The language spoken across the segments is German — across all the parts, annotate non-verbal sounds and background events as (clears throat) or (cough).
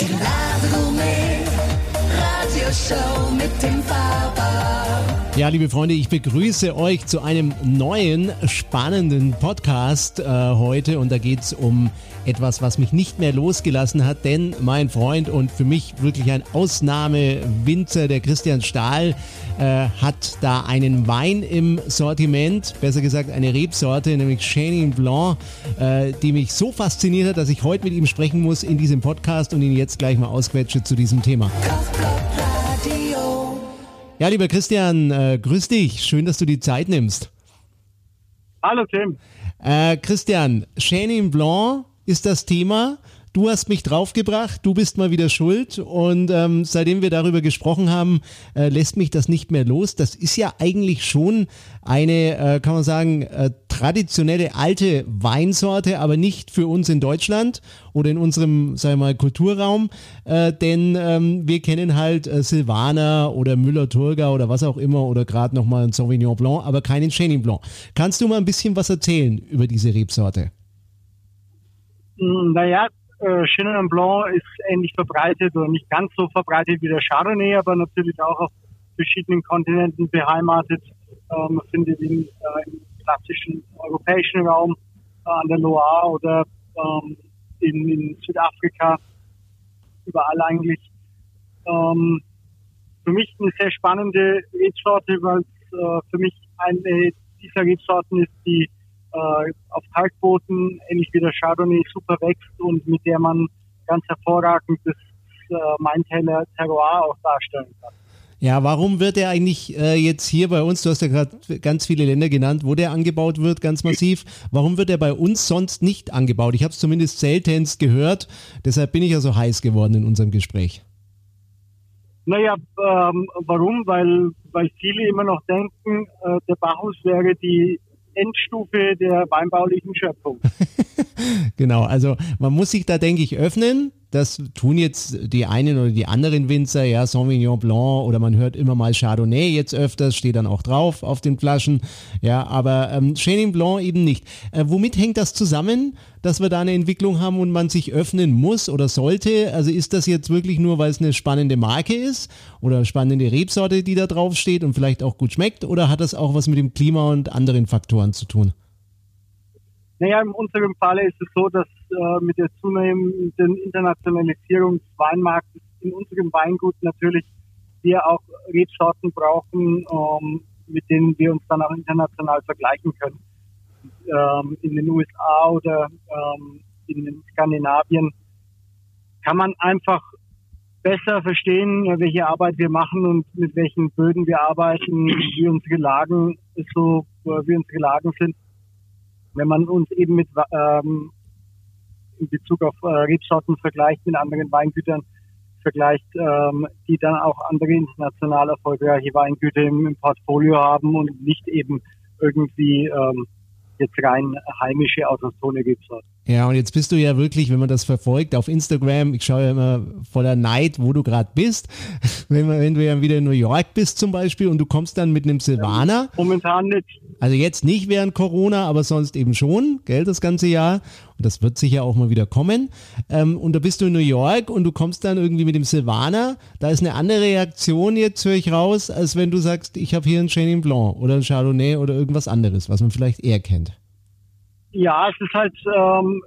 Die Radegourmet Radioshow mit dem Faber. Ja, liebe Freunde, ich begrüße euch zu einem neuen spannenden Podcast äh, heute und da geht es um etwas, was mich nicht mehr losgelassen hat, denn mein Freund und für mich wirklich ein Ausnahmewinzer, der Christian Stahl, äh, hat da einen Wein im Sortiment, besser gesagt eine Rebsorte, nämlich Chenin Blanc, äh, die mich so fasziniert hat, dass ich heute mit ihm sprechen muss in diesem Podcast und ihn jetzt gleich mal ausquetsche zu diesem Thema. Radio. Ja, lieber Christian, äh, grüß dich. Schön, dass du die Zeit nimmst. Hallo Tim. Äh, Christian, Chenin Blanc ist das Thema. Du hast mich draufgebracht, du bist mal wieder schuld und ähm, seitdem wir darüber gesprochen haben, äh, lässt mich das nicht mehr los. Das ist ja eigentlich schon eine, äh, kann man sagen, äh, traditionelle alte Weinsorte, aber nicht für uns in Deutschland oder in unserem, sagen wir mal, Kulturraum, äh, denn ähm, wir kennen halt äh, Silvaner oder Müller-Thurgau oder was auch immer oder gerade nochmal ein Sauvignon Blanc, aber keinen Chenin Blanc. Kannst du mal ein bisschen was erzählen über diese Rebsorte? Mm, Naja, äh, Chenin Blanc ist ähnlich verbreitet oder nicht ganz so verbreitet wie der Chardonnay, aber natürlich auch auf verschiedenen Kontinenten beheimatet. Äh, man findet ihn äh, im klassischen europäischen Raum äh, an der Loire oder ähm, in, in Südafrika, überall eigentlich. Ähm, für mich eine sehr spannende Rebsorte, weil es äh, für mich eine dieser Rebsorten ist, die äh, auf Kalkboden, ähnlich wie der Chardonnay, super wächst und mit der man ganz hervorragend das äh, Maintaler Terroir auch darstellen kann. Ja, warum wird er eigentlich äh, jetzt hier bei uns, du hast ja gerade ganz viele Länder genannt, wo der angebaut wird, ganz massiv, warum wird er bei uns sonst nicht angebaut? Ich habe es zumindest seltenst gehört, deshalb bin ich ja so heiß geworden in unserem Gespräch. Naja, ähm, warum? Weil, weil viele immer noch denken, äh, der Bacchus wäre die Endstufe der weinbaulichen Schöpfung. (laughs) Genau, also man muss sich da, denke ich, öffnen. Das tun jetzt die einen oder die anderen Winzer, ja, Sauvignon Blanc oder man hört immer mal Chardonnay jetzt öfters, steht dann auch drauf auf den Flaschen, ja, aber ähm, Chenin Blanc eben nicht. Äh, womit hängt das zusammen, dass wir da eine Entwicklung haben und man sich öffnen muss oder sollte? Also ist das jetzt wirklich nur, weil es eine spannende Marke ist oder spannende Rebsorte, die da drauf steht und vielleicht auch gut schmeckt oder hat das auch was mit dem Klima und anderen Faktoren zu tun? Naja, in unserem Falle ist es so, dass äh, mit der zunehmenden Internationalisierung des Weinmarktes in unserem Weingut natürlich wir auch Rebsorten brauchen, ähm, mit denen wir uns dann auch international vergleichen können. Ähm, in den USA oder ähm, in Skandinavien kann man einfach besser verstehen, welche Arbeit wir machen und mit welchen Böden wir arbeiten, wie unsere Lagen so, wie unsere Lagen sind wenn man uns eben mit ähm, in Bezug auf äh, Rebsorten vergleicht mit anderen Weingütern, vergleicht, ähm, die dann auch andere international erfolgreiche Weingüter im, im Portfolio haben und nicht eben irgendwie ähm, jetzt rein heimische autochtone Rebsorten. Ja, und jetzt bist du ja wirklich, wenn man das verfolgt auf Instagram, ich schaue ja immer voller Neid, wo du gerade bist. (laughs) Wenn, wenn du ja wieder in New York bist zum Beispiel und du kommst dann mit einem Silvaner. Momentan nicht. Also jetzt nicht während Corona, aber sonst eben schon, gell, das ganze Jahr. Und das wird sicher auch mal wieder kommen. Ähm, und da bist du in New York und du kommst dann irgendwie mit dem Silvaner. Da ist eine andere Reaktion jetzt, höre ich raus, als wenn du sagst, ich habe hier einen Chenin Blanc oder ein Chardonnay oder irgendwas anderes, was man vielleicht eher kennt. Ja, es ist halt, ähm,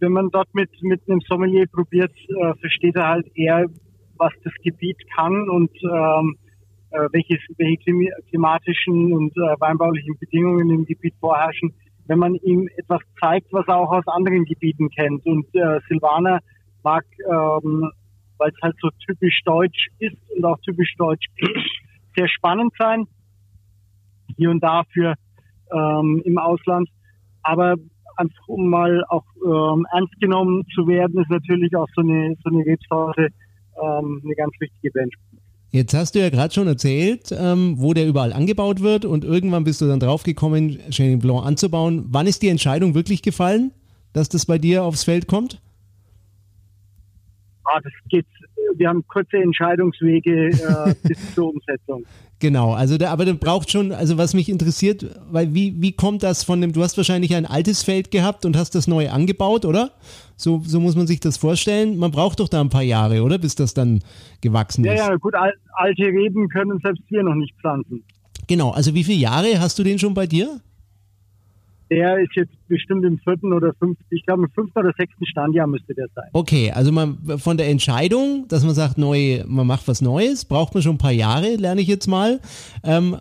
wenn man dort mit, mit einem Sommelier probiert, äh, versteht er halt eher, was das Gebiet kann und ähm, äh, welches, welche klima- klimatischen und äh, weinbaulichen Bedingungen im Gebiet vorherrschen, wenn man ihm etwas zeigt, was er auch aus anderen Gebieten kennt. Und äh, Silvaner mag, ähm, weil es halt so typisch deutsch ist und auch typisch deutsch (clears throat) sehr spannend sein, hier und da für ähm, im Ausland. Aber einfach um mal auch ähm, ernst genommen zu werden, ist natürlich auch so eine, so eine Rebsorte ähm, eine ganz wichtige Benchmark. Jetzt hast du ja gerade schon erzählt, ähm, wo der überall angebaut wird und irgendwann bist du dann draufgekommen, Chenin Blanc anzubauen. Wann ist die Entscheidung wirklich gefallen, dass das bei dir aufs Feld kommt? Ah, das geht. Wir haben kurze Entscheidungswege äh, (laughs) bis zur Umsetzung. Genau, also da, aber dann braucht schon, also was mich interessiert, weil wie, wie kommt das von dem, du hast wahrscheinlich ein altes Feld gehabt und hast das neu angebaut, oder? So, so muss man sich das vorstellen. Man braucht doch da ein paar Jahre, oder? Bis das dann gewachsen Ja, ist. ja, gut, al alte Reben können selbst wir noch nicht pflanzen. Genau, also wie viele Jahre hast du den schon bei dir? Der ist jetzt bestimmt im vierten oder fünften, ich glaube im fünften oder sechsten Standjahr müsste der sein. Okay, also man von der Entscheidung, dass man sagt, neu, man macht was Neues, braucht man schon ein paar Jahre, lerne ich jetzt mal. Ähm,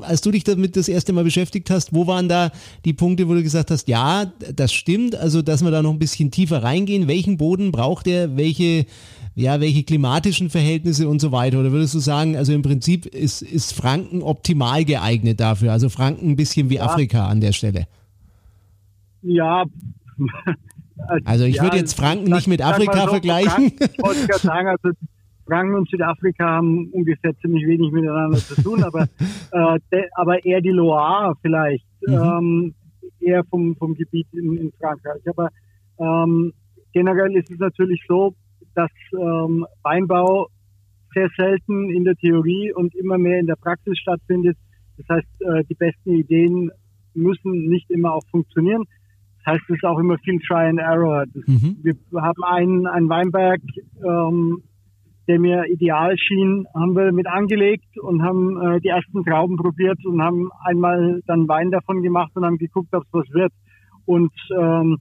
als du dich damit das erste Mal beschäftigt hast, wo waren da die Punkte, wo du gesagt hast, ja, das stimmt, also dass wir da noch ein bisschen tiefer reingehen, welchen Boden braucht er, welche, ja, welche klimatischen Verhältnisse und so weiter? Oder würdest du sagen, also im Prinzip ist, ist Franken optimal geeignet dafür, also Franken ein bisschen wie Afrika an der Stelle? Ja. (laughs) Also ich ja, würde jetzt Franken nicht mit Afrika so, vergleichen. Ich wollte gerade sagen, also Franken und Südafrika haben ungefähr ziemlich wenig miteinander zu tun, aber, (laughs) äh, de, aber eher die Loire vielleicht, Mhm. ähm, eher vom, vom Gebiet in, in Frankreich. Aber ähm, generell ist es natürlich so, dass ähm, Weinbau sehr selten in der Theorie und immer mehr in der Praxis stattfindet. Das heißt, äh, die besten Ideen müssen nicht immer auch funktionieren. Das heißt, es ist auch immer viel Try and Error. Das, Mhm. Wir haben einen, einen Weinberg, ähm, der mir ideal schien, haben wir mit angelegt und haben äh, die ersten Trauben probiert und haben einmal dann Wein davon gemacht und haben geguckt, ob es was wird. Und ähm,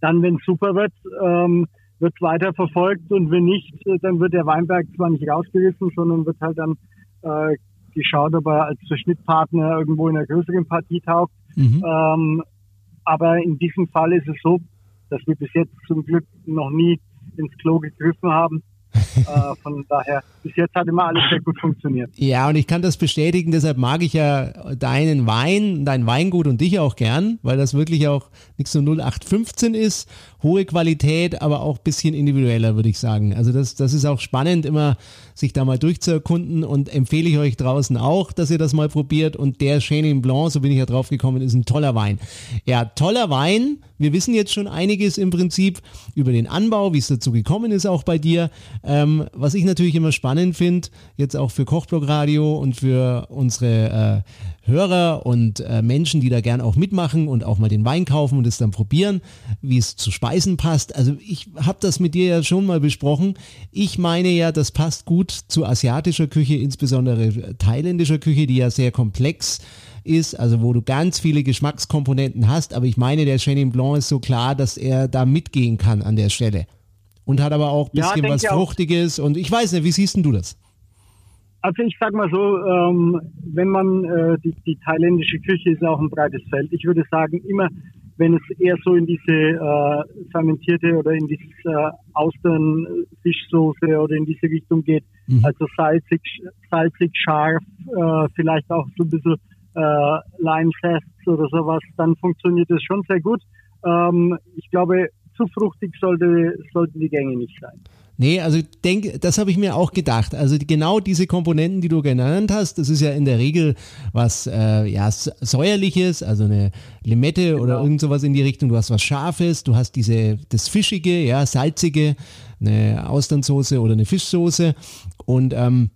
dann, wenn es super wird, ähm, wird weiter verfolgt und wenn nicht, äh, dann wird der Weinberg zwar nicht rausgerissen, sondern wird halt dann äh, geschaut, ob er als Verschnittpartner irgendwo in einer größeren Partie taugt. Mhm. Ähm, aber in diesem Fall ist es so, dass wir bis jetzt zum Glück noch nie ins Klo gegriffen haben. Äh, von daher, bis jetzt hat immer alles sehr gut funktioniert. Ja, und ich kann das bestätigen, deshalb mag ich ja deinen Wein, dein Weingut und dich auch gern, weil das wirklich auch nichts so 0815 ist, hohe Qualität, aber auch ein bisschen individueller, würde ich sagen. Also das, das ist auch spannend, immer sich da mal durchzuerkunden und empfehle ich euch draußen auch, dass ihr das mal probiert. Und der Chenin Blanc, so bin ich ja drauf gekommen, ist ein toller Wein. Ja, toller Wein. Wir wissen jetzt schon einiges im Prinzip über den Anbau, wie es dazu gekommen ist auch bei dir. Ähm, was ich natürlich immer spannend finde, jetzt auch für Kochblog Radio und für unsere äh, Hörer und äh, Menschen, die da gern auch mitmachen und auch mal den Wein kaufen und es dann probieren, wie es zu Speisen passt. Also ich habe das mit dir ja schon mal besprochen. Ich meine ja, das passt gut zu asiatischer Küche, insbesondere thailändischer Küche, die ja sehr komplex ist, also wo du ganz viele Geschmackskomponenten hast, aber ich meine, der Chenin Blanc ist so klar, dass er da mitgehen kann an der Stelle. Und hat aber auch ein Ja, bisschen denke was. Fruchtiges und ich weiß nicht, wie siehst denn du das? Also ich sag mal so, ähm, wenn man äh, die, die thailändische Küche ist auch ein breites Feld. Ich würde sagen, immer wenn es eher so in diese äh, fermentierte oder in dieses äh, Austern-Fischsoße oder in diese Richtung geht, Mhm. also salzig, salzig, scharf, äh, vielleicht auch so ein bisschen äh, Limezest oder sowas, dann funktioniert das schon sehr gut. Ähm, ich glaube, zu fruchtig sollte, sollten die Gänge nicht sein. Nee, also ich denke, das habe ich mir auch gedacht. Also genau diese Komponenten, die du genannt hast, das ist ja in der Regel was äh, ja säuerliches, also eine Limette oder Genau. irgend sowas in die Richtung. Du hast was Scharfes, du hast diese das fischige, ja salzige, eine Austernsoße oder eine Fischsoße und ähm,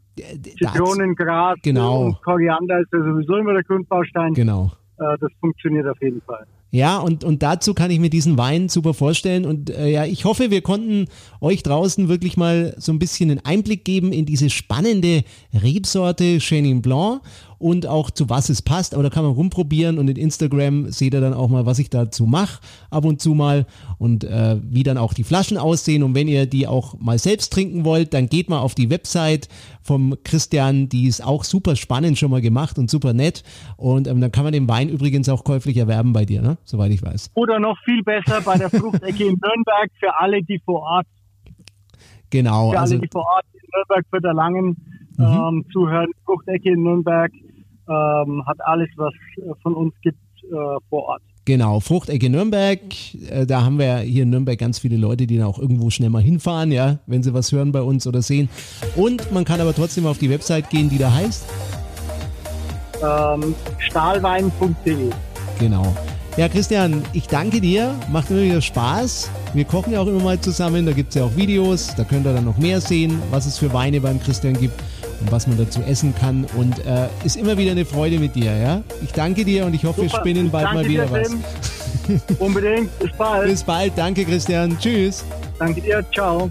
Zitronengras Genau. und Koriander ist ja sowieso immer der Grundbaustein. Genau. Äh, das funktioniert auf jeden Fall. Ja, und, und dazu kann ich mir diesen Wein super vorstellen. Und äh, ja, ich hoffe, wir konnten euch draußen wirklich mal so ein bisschen einen Einblick geben in diese spannende Rebsorte Chenin Blanc und auch zu was es passt. Aber da kann man rumprobieren und in Instagram seht ihr dann auch mal, was ich dazu mache, ab und zu mal und äh, wie dann auch die Flaschen aussehen. Und wenn ihr die auch mal selbst trinken wollt, dann geht mal auf die Website vom Christian, die ist auch super spannend schon mal gemacht und super nett. Und ähm, dann kann man den Wein übrigens auch käuflich erwerben bei dir, ne? soweit ich weiß. Oder noch viel besser bei der Fruchtecke in Nürnberg für alle, die vor Ort, Genau, für also alle, die vor Ort in Nürnberg für der Langen ähm, zuhören. Fruchtecke in Nürnberg ähm, hat alles, was äh, von uns gibt, äh, vor Ort. genau, Fruchtecke Nürnberg, äh, da haben wir hier in Nürnberg ganz viele Leute, die dann auch irgendwo schnell mal hinfahren, ja, wenn sie was hören bei uns oder sehen. Und man kann aber trotzdem auf die Website gehen, die da heißt. Ähm, Stahlwein.de. Genau. Ja, Christian, ich danke dir. Macht immer wieder Spaß. Wir kochen ja auch immer mal zusammen. Da gibt es ja auch Videos. Da könnt ihr dann noch mehr sehen, was es für Weine beim Christian gibt und was man dazu essen kann. Und äh, ist immer wieder eine Freude mit dir. Ja? Ich danke dir und ich hoffe, Super. wir spinnen bald mal wieder was. Unbedingt. Bis bald. Bis bald. Danke, Christian. Tschüss. Danke dir. Ciao.